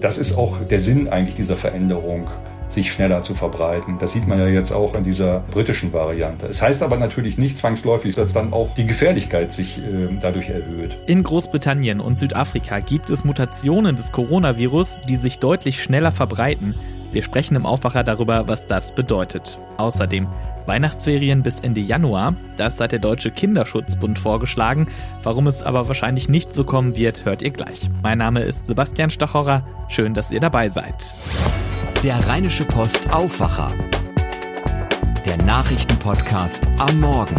das ist auch der Sinn eigentlich dieser Veränderung sich schneller zu verbreiten. Das sieht man ja jetzt auch in dieser britischen Variante. Es heißt aber natürlich nicht zwangsläufig, dass dann auch die Gefährlichkeit sich äh, dadurch erhöht. In Großbritannien und Südafrika gibt es Mutationen des Coronavirus, die sich deutlich schneller verbreiten. Wir sprechen im Aufwacher darüber, was das bedeutet. Außerdem Weihnachtsferien bis Ende Januar, das hat der Deutsche Kinderschutzbund vorgeschlagen. Warum es aber wahrscheinlich nicht so kommen wird, hört ihr gleich. Mein Name ist Sebastian Stachorer. Schön, dass ihr dabei seid. Der Rheinische Post Aufwacher. Der Nachrichtenpodcast am Morgen.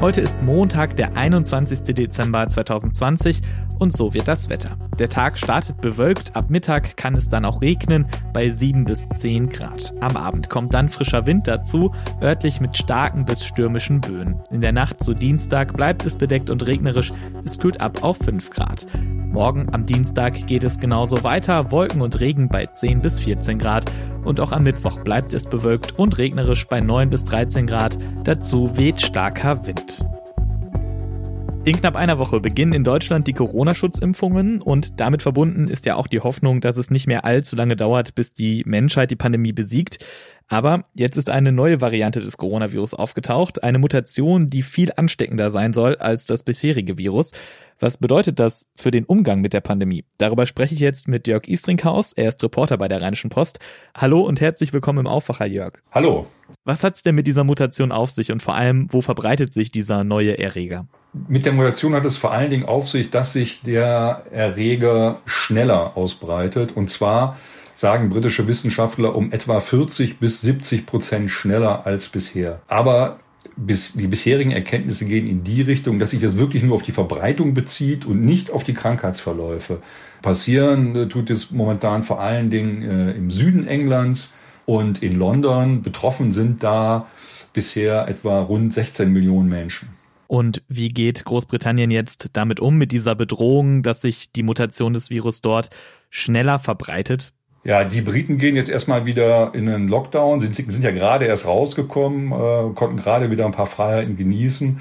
Heute ist Montag, der 21. Dezember 2020 und so wird das Wetter. Der Tag startet bewölkt, ab Mittag kann es dann auch regnen bei 7 bis 10 Grad. Am Abend kommt dann frischer Wind dazu, örtlich mit starken bis stürmischen Böen. In der Nacht zu Dienstag bleibt es bedeckt und regnerisch, es kühlt ab auf 5 Grad. Morgen am Dienstag geht es genauso weiter, Wolken und Regen bei 10 bis 14 Grad. Und auch am Mittwoch bleibt es bewölkt und regnerisch bei 9 bis 13 Grad. Dazu weht starker Wind. In knapp einer Woche beginnen in Deutschland die Corona-Schutzimpfungen und damit verbunden ist ja auch die Hoffnung, dass es nicht mehr allzu lange dauert, bis die Menschheit die Pandemie besiegt. Aber jetzt ist eine neue Variante des Coronavirus aufgetaucht, eine Mutation, die viel ansteckender sein soll als das bisherige Virus. Was bedeutet das für den Umgang mit der Pandemie? Darüber spreche ich jetzt mit Jörg Istringhaus. Er ist Reporter bei der Rheinischen Post. Hallo und herzlich willkommen im Aufwacher, Jörg. Hallo. Was hat es denn mit dieser Mutation auf sich und vor allem, wo verbreitet sich dieser neue Erreger? Mit der Mutation hat es vor allen Dingen auf sich, dass sich der Erreger schneller ausbreitet. Und zwar sagen britische Wissenschaftler um etwa 40 bis 70 Prozent schneller als bisher. Aber bis, die bisherigen Erkenntnisse gehen in die Richtung, dass sich das wirklich nur auf die Verbreitung bezieht und nicht auf die Krankheitsverläufe. Passieren äh, tut es momentan vor allen Dingen äh, im Süden Englands und in London. Betroffen sind da bisher etwa rund 16 Millionen Menschen. Und wie geht Großbritannien jetzt damit um, mit dieser Bedrohung, dass sich die Mutation des Virus dort schneller verbreitet? Ja, die Briten gehen jetzt erstmal wieder in einen Lockdown, sind, sind ja gerade erst rausgekommen, äh, konnten gerade wieder ein paar Freiheiten genießen.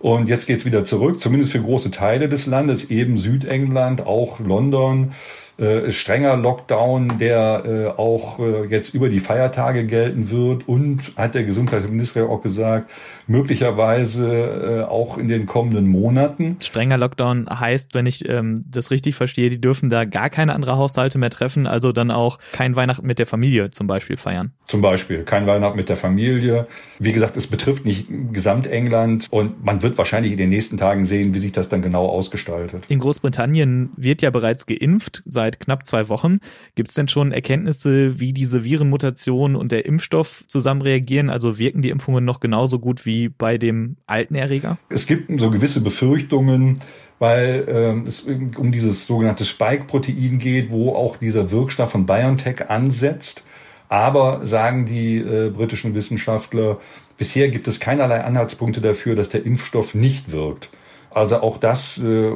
Und jetzt geht's wieder zurück, zumindest für große Teile des Landes, eben Südengland, auch London äh, strenger Lockdown, der äh, auch äh, jetzt über die Feiertage gelten wird und hat der Gesundheitsminister auch gesagt, möglicherweise äh, auch in den kommenden Monaten. Strenger Lockdown heißt, wenn ich ähm, das richtig verstehe, die dürfen da gar keine andere Haushalte mehr treffen, also dann auch kein Weihnachten mit der Familie zum Beispiel feiern. Zum Beispiel kein Weihnachten mit der Familie. Wie gesagt, es betrifft nicht Gesamtengland und man wird wahrscheinlich in den nächsten Tagen sehen, wie sich das dann genau ausgestaltet. In Großbritannien wird ja bereits geimpft seit seit knapp zwei Wochen. Gibt es denn schon Erkenntnisse, wie diese Virenmutation und der Impfstoff zusammen reagieren? Also wirken die Impfungen noch genauso gut wie bei dem alten Erreger? Es gibt so gewisse Befürchtungen, weil ähm, es um dieses sogenannte Spike-Protein geht, wo auch dieser Wirkstoff von BioNTech ansetzt. Aber sagen die äh, britischen Wissenschaftler, bisher gibt es keinerlei Anhaltspunkte dafür, dass der Impfstoff nicht wirkt. Also auch das äh,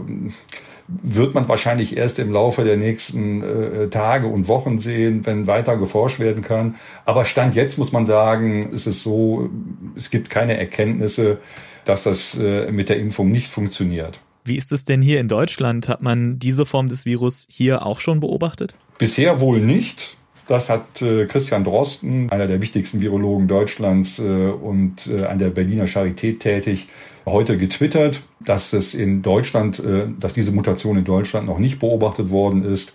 wird man wahrscheinlich erst im Laufe der nächsten äh, Tage und Wochen sehen, wenn weiter geforscht werden kann. Aber Stand jetzt muss man sagen, ist es so, es gibt keine Erkenntnisse, dass das äh, mit der Impfung nicht funktioniert. Wie ist es denn hier in Deutschland? Hat man diese Form des Virus hier auch schon beobachtet? Bisher wohl nicht. Das hat äh, Christian Drosten, einer der wichtigsten Virologen Deutschlands äh, und äh, an der Berliner Charité tätig, heute getwittert, dass es in Deutschland, äh, dass diese Mutation in Deutschland noch nicht beobachtet worden ist.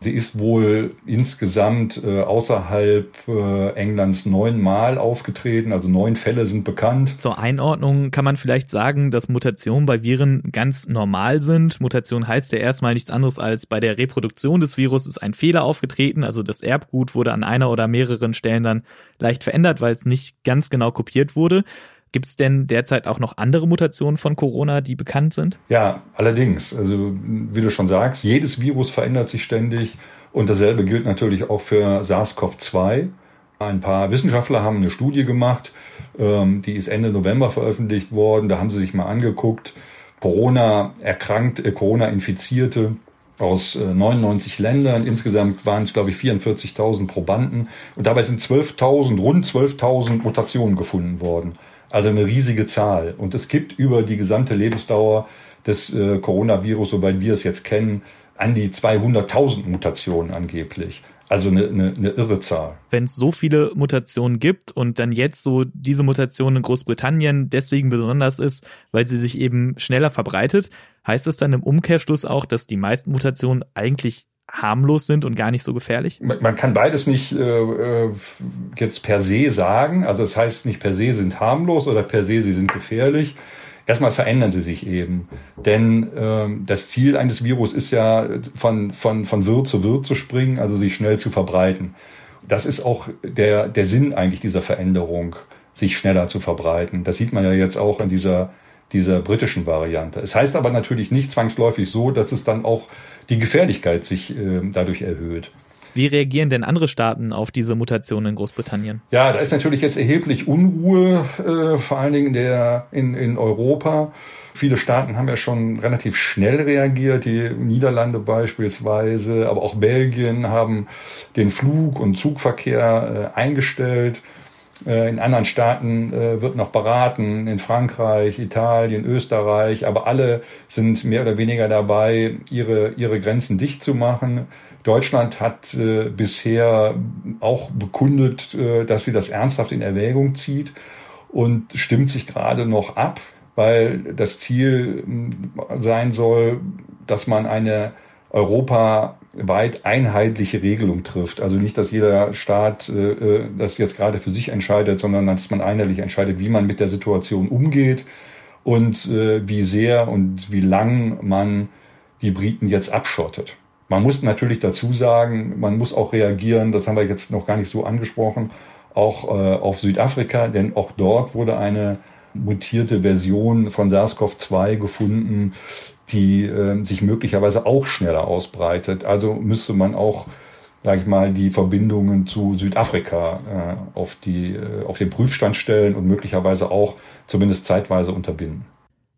Sie ist wohl insgesamt äh, außerhalb äh, Englands neunmal aufgetreten, also neun Fälle sind bekannt. Zur Einordnung kann man vielleicht sagen, dass Mutationen bei Viren ganz normal sind. Mutation heißt ja erstmal nichts anderes als bei der Reproduktion des Virus ist ein Fehler aufgetreten, also das Erbgut wurde an einer oder mehreren Stellen dann leicht verändert, weil es nicht ganz genau kopiert wurde. Gibt es denn derzeit auch noch andere Mutationen von Corona, die bekannt sind? Ja, allerdings. Also wie du schon sagst, jedes Virus verändert sich ständig und dasselbe gilt natürlich auch für SARS-CoV-2. Ein paar Wissenschaftler haben eine Studie gemacht, ähm, die ist Ende November veröffentlicht worden. Da haben sie sich mal angeguckt, Corona erkrankt, äh, Corona infizierte aus 99 äh, Ländern. Insgesamt waren es, glaube ich, 44.000 Probanden. Und dabei sind 12.000, rund 12.000 Mutationen gefunden worden. Also eine riesige Zahl. Und es gibt über die gesamte Lebensdauer des äh, Coronavirus, soweit wir es jetzt kennen, an die 200.000 Mutationen angeblich. Also eine, eine, eine irre Zahl. Wenn es so viele Mutationen gibt und dann jetzt so diese Mutation in Großbritannien deswegen besonders ist, weil sie sich eben schneller verbreitet, heißt es dann im Umkehrschluss auch, dass die meisten Mutationen eigentlich harmlos sind und gar nicht so gefährlich? Man kann beides nicht äh, äh, jetzt per se sagen. Also es das heißt nicht per se sind harmlos oder per se sie sind gefährlich. Erstmal verändern sie sich eben. Denn ähm, das Ziel eines Virus ist ja, von, von, von Wirt zu Wirt zu springen, also sich schnell zu verbreiten. Das ist auch der, der Sinn eigentlich dieser Veränderung, sich schneller zu verbreiten. Das sieht man ja jetzt auch in dieser, dieser britischen Variante. Es heißt aber natürlich nicht zwangsläufig so, dass es dann auch die Gefährlichkeit sich äh, dadurch erhöht. Wie reagieren denn andere Staaten auf diese Mutation in Großbritannien? Ja, da ist natürlich jetzt erheblich Unruhe, äh, vor allen Dingen in, der, in, in Europa. Viele Staaten haben ja schon relativ schnell reagiert, die Niederlande beispielsweise, aber auch Belgien haben den Flug- und Zugverkehr äh, eingestellt. Äh, in anderen Staaten äh, wird noch beraten, in Frankreich, Italien, Österreich, aber alle sind mehr oder weniger dabei, ihre, ihre Grenzen dicht zu machen. Deutschland hat äh, bisher auch bekundet, dass sie das ernsthaft in Erwägung zieht und stimmt sich gerade noch ab, weil das Ziel sein soll, dass man eine europaweit einheitliche Regelung trifft. Also nicht, dass jeder Staat äh, äh, das jetzt gerade für sich entscheidet, sondern dass man einheitlich entscheidet, wie man mit der Situation umgeht und äh, wie sehr und wie lang man die Briten jetzt abschottet. Man muss natürlich dazu sagen, man muss auch reagieren, das haben wir jetzt noch gar nicht so angesprochen, auch äh, auf Südafrika, denn auch dort wurde eine mutierte Version von SARS-CoV-2 gefunden, die äh, sich möglicherweise auch schneller ausbreitet. Also müsste man auch, sage ich mal, die Verbindungen zu Südafrika äh, auf, die, äh, auf den Prüfstand stellen und möglicherweise auch zumindest zeitweise unterbinden.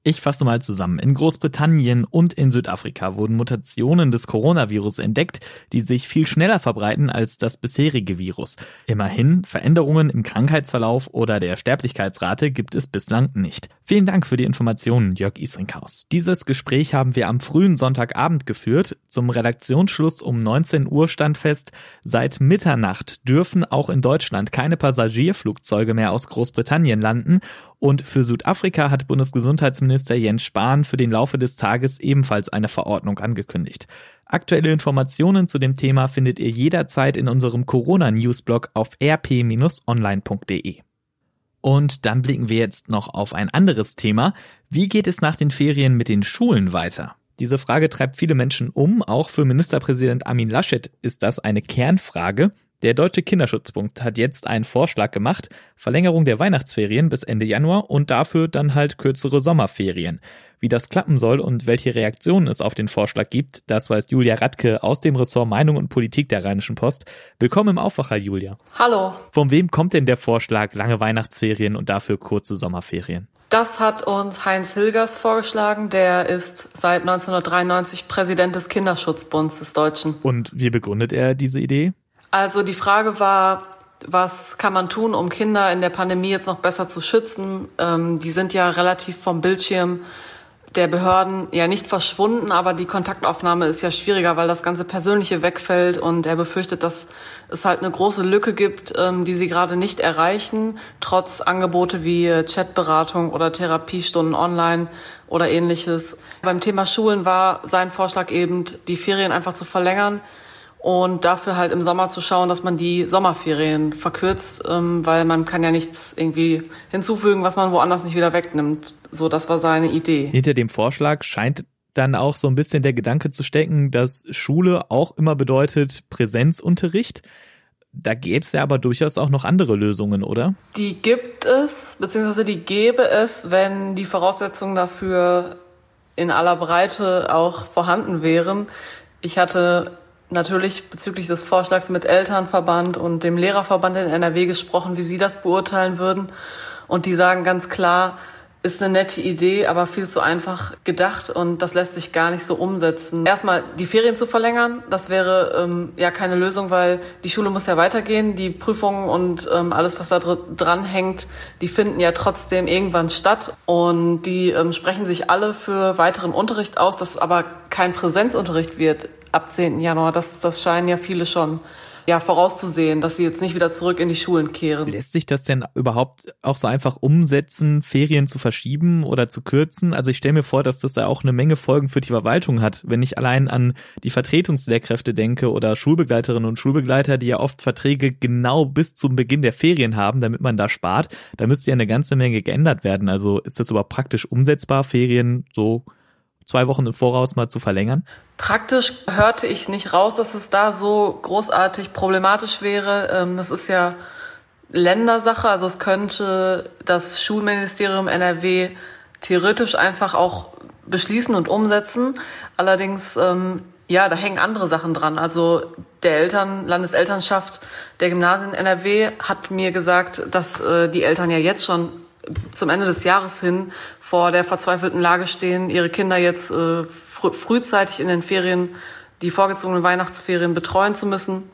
Ich fasse mal zusammen. In Großbritannien und in Südafrika wurden Mutationen des Coronavirus entdeckt, die sich viel schneller verbreiten als das bisherige Virus. Immerhin, Veränderungen im Krankheitsverlauf oder der Sterblichkeitsrate gibt es bislang nicht. Vielen Dank für die Informationen, Jörg Isringhaus. Dieses Gespräch haben wir am frühen Sonntagabend geführt. Zum Redaktionsschluss um 19 Uhr stand fest, seit Mitternacht dürfen auch in Deutschland keine Passagierflugzeuge mehr aus Großbritannien landen und für Südafrika hat Bundesgesundheitsminister Jens Spahn für den Laufe des Tages ebenfalls eine Verordnung angekündigt. Aktuelle Informationen zu dem Thema findet ihr jederzeit in unserem Corona-Newsblog auf rp-online.de. Und dann blicken wir jetzt noch auf ein anderes Thema. Wie geht es nach den Ferien mit den Schulen weiter? Diese Frage treibt viele Menschen um. Auch für Ministerpräsident Armin Laschet ist das eine Kernfrage. Der Deutsche Kinderschutzpunkt hat jetzt einen Vorschlag gemacht, Verlängerung der Weihnachtsferien bis Ende Januar und dafür dann halt kürzere Sommerferien. Wie das klappen soll und welche Reaktionen es auf den Vorschlag gibt, das weiß Julia Radke aus dem Ressort Meinung und Politik der Rheinischen Post. Willkommen im Aufwacher, Julia. Hallo. Von wem kommt denn der Vorschlag lange Weihnachtsferien und dafür kurze Sommerferien? Das hat uns Heinz Hilgers vorgeschlagen. Der ist seit 1993 Präsident des Kinderschutzbunds des Deutschen. Und wie begründet er diese Idee? Also die Frage war, was kann man tun, um Kinder in der Pandemie jetzt noch besser zu schützen? Ähm, die sind ja relativ vom Bildschirm der Behörden ja nicht verschwunden, aber die Kontaktaufnahme ist ja schwieriger, weil das ganze Persönliche wegfällt und er befürchtet, dass es halt eine große Lücke gibt, ähm, die sie gerade nicht erreichen, trotz Angebote wie Chatberatung oder Therapiestunden online oder ähnliches. Beim Thema Schulen war sein Vorschlag eben, die Ferien einfach zu verlängern und dafür halt im Sommer zu schauen, dass man die Sommerferien verkürzt, ähm, weil man kann ja nichts irgendwie hinzufügen, was man woanders nicht wieder wegnimmt. So, das war seine Idee. Hinter dem Vorschlag scheint dann auch so ein bisschen der Gedanke zu stecken, dass Schule auch immer bedeutet Präsenzunterricht. Da gäbe es ja aber durchaus auch noch andere Lösungen, oder? Die gibt es, beziehungsweise die gäbe es, wenn die Voraussetzungen dafür in aller Breite auch vorhanden wären. Ich hatte natürlich bezüglich des Vorschlags mit Elternverband und dem Lehrerverband in NRW gesprochen, wie sie das beurteilen würden. Und die sagen ganz klar, ist eine nette Idee, aber viel zu einfach gedacht und das lässt sich gar nicht so umsetzen. Erstmal die Ferien zu verlängern, das wäre ähm, ja keine Lösung, weil die Schule muss ja weitergehen. Die Prüfungen und ähm, alles, was da dran hängt, die finden ja trotzdem irgendwann statt und die ähm, sprechen sich alle für weiteren Unterricht aus, dass aber kein Präsenzunterricht wird ab 10. Januar. Das, das scheinen ja viele schon ja, vorauszusehen, dass sie jetzt nicht wieder zurück in die Schulen kehren. Lässt sich das denn überhaupt auch so einfach umsetzen, Ferien zu verschieben oder zu kürzen? Also ich stelle mir vor, dass das da auch eine Menge Folgen für die Verwaltung hat. Wenn ich allein an die Vertretungslehrkräfte denke oder Schulbegleiterinnen und Schulbegleiter, die ja oft Verträge genau bis zum Beginn der Ferien haben, damit man da spart, da müsste ja eine ganze Menge geändert werden. Also ist das überhaupt praktisch umsetzbar, Ferien so zwei Wochen im Voraus mal zu verlängern? Praktisch hörte ich nicht raus, dass es da so großartig problematisch wäre. Ähm, das ist ja Ländersache, also es könnte das Schulministerium NRW theoretisch einfach auch beschließen und umsetzen. Allerdings, ähm, ja, da hängen andere Sachen dran. Also der Eltern, Landeselternschaft der Gymnasien NRW hat mir gesagt, dass äh, die Eltern ja jetzt schon zum Ende des Jahres hin vor der verzweifelten Lage stehen, ihre Kinder jetzt äh, fr frühzeitig in den Ferien, die vorgezogenen Weihnachtsferien betreuen zu müssen.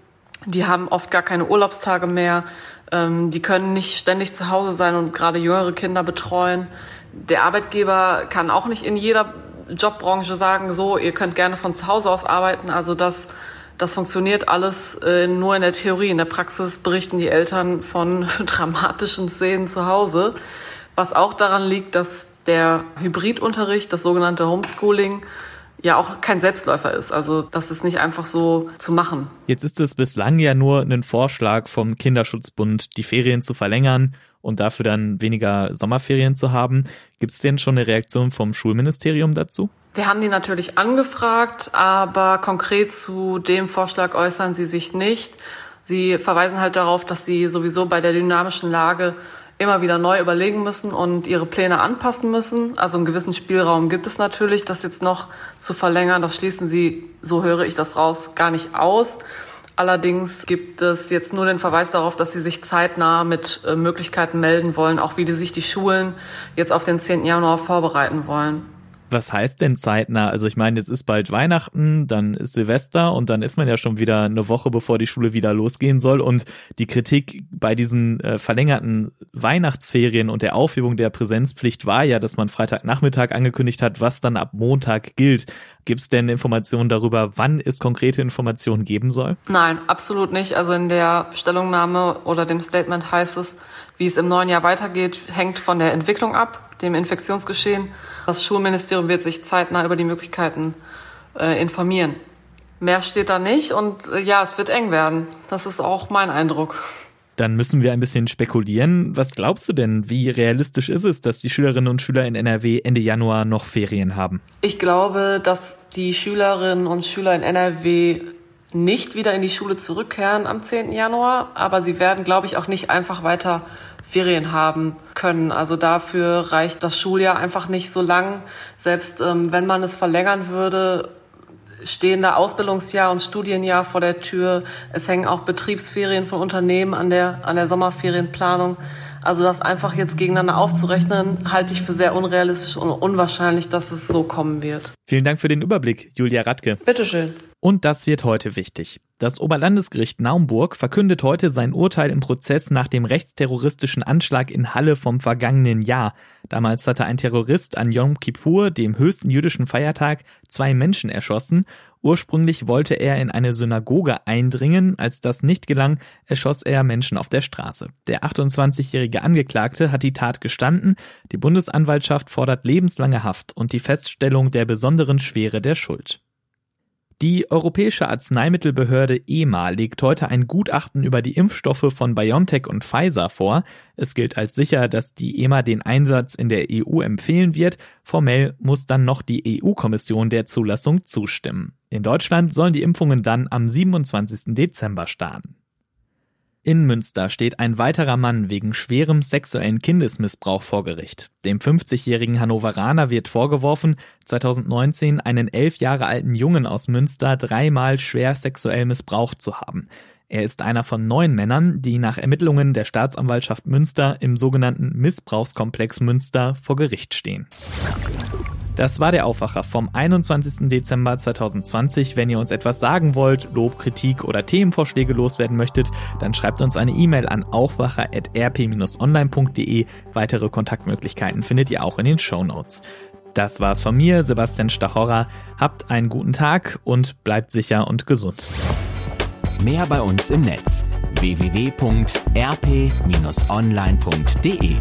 Die haben oft gar keine Urlaubstage mehr. Ähm, die können nicht ständig zu Hause sein und gerade jüngere Kinder betreuen. Der Arbeitgeber kann auch nicht in jeder Jobbranche sagen, so, ihr könnt gerne von zu Hause aus arbeiten. Also das, das funktioniert alles äh, nur in der Theorie. In der Praxis berichten die Eltern von dramatischen Szenen zu Hause. Was auch daran liegt, dass der Hybridunterricht, das sogenannte Homeschooling, ja auch kein Selbstläufer ist. Also das ist nicht einfach so zu machen. Jetzt ist es bislang ja nur ein Vorschlag vom Kinderschutzbund, die Ferien zu verlängern und dafür dann weniger Sommerferien zu haben. Gibt es denn schon eine Reaktion vom Schulministerium dazu? Wir haben die natürlich angefragt, aber konkret zu dem Vorschlag äußern sie sich nicht. Sie verweisen halt darauf, dass sie sowieso bei der dynamischen Lage immer wieder neu überlegen müssen und ihre Pläne anpassen müssen. Also einen gewissen Spielraum gibt es natürlich, das jetzt noch zu verlängern. Das schließen sie, so höre ich das raus, gar nicht aus. Allerdings gibt es jetzt nur den Verweis darauf, dass sie sich zeitnah mit äh, Möglichkeiten melden wollen, auch wie die sich die Schulen jetzt auf den 10. Januar vorbereiten wollen. Was heißt denn zeitnah? Also ich meine, jetzt ist bald Weihnachten, dann ist Silvester und dann ist man ja schon wieder eine Woche, bevor die Schule wieder losgehen soll. Und die Kritik bei diesen äh, verlängerten Weihnachtsferien und der Aufhebung der Präsenzpflicht war ja, dass man Freitagnachmittag angekündigt hat, was dann ab Montag gilt. Gibt es denn Informationen darüber, wann es konkrete Informationen geben soll? Nein, absolut nicht. Also in der Stellungnahme oder dem Statement heißt es, wie es im neuen Jahr weitergeht, hängt von der Entwicklung ab, dem Infektionsgeschehen. Das Schulministerium wird sich zeitnah über die Möglichkeiten äh, informieren. Mehr steht da nicht und äh, ja, es wird eng werden. Das ist auch mein Eindruck. Dann müssen wir ein bisschen spekulieren. Was glaubst du denn, wie realistisch ist es, dass die Schülerinnen und Schüler in NRW Ende Januar noch Ferien haben? Ich glaube, dass die Schülerinnen und Schüler in NRW nicht wieder in die Schule zurückkehren am 10. Januar, aber sie werden, glaube ich, auch nicht einfach weiter Ferien haben können. Also dafür reicht das Schuljahr einfach nicht so lang. Selbst ähm, wenn man es verlängern würde, stehen da Ausbildungsjahr und Studienjahr vor der Tür. Es hängen auch Betriebsferien von Unternehmen an der, an der Sommerferienplanung. Also das einfach jetzt gegeneinander aufzurechnen, halte ich für sehr unrealistisch und unwahrscheinlich, dass es so kommen wird. Vielen Dank für den Überblick, Julia Radke. Bitteschön. Und das wird heute wichtig. Das Oberlandesgericht Naumburg verkündet heute sein Urteil im Prozess nach dem rechtsterroristischen Anschlag in Halle vom vergangenen Jahr. Damals hatte ein Terrorist an Yom Kippur, dem höchsten jüdischen Feiertag, zwei Menschen erschossen. Ursprünglich wollte er in eine Synagoge eindringen. Als das nicht gelang, erschoss er Menschen auf der Straße. Der 28-jährige Angeklagte hat die Tat gestanden. Die Bundesanwaltschaft fordert lebenslange Haft und die Feststellung der besonderen Schwere der Schuld. Die Europäische Arzneimittelbehörde EMA legt heute ein Gutachten über die Impfstoffe von BioNTech und Pfizer vor. Es gilt als sicher, dass die EMA den Einsatz in der EU empfehlen wird. Formell muss dann noch die EU-Kommission der Zulassung zustimmen. In Deutschland sollen die Impfungen dann am 27. Dezember starten. In Münster steht ein weiterer Mann wegen schwerem sexuellen Kindesmissbrauch vor Gericht. Dem 50-jährigen Hannoveraner wird vorgeworfen, 2019 einen elf Jahre alten Jungen aus Münster dreimal schwer sexuell missbraucht zu haben. Er ist einer von neun Männern, die nach Ermittlungen der Staatsanwaltschaft Münster im sogenannten Missbrauchskomplex Münster vor Gericht stehen. Das war der Aufwacher vom 21. Dezember 2020. Wenn ihr uns etwas sagen wollt, Lob, Kritik oder Themenvorschläge loswerden möchtet, dann schreibt uns eine E-Mail an aufwacher.rp-online.de. Weitere Kontaktmöglichkeiten findet ihr auch in den Show Notes. Das war's von mir, Sebastian Stachorra. Habt einen guten Tag und bleibt sicher und gesund. Mehr bei uns im Netz www.rp-online.de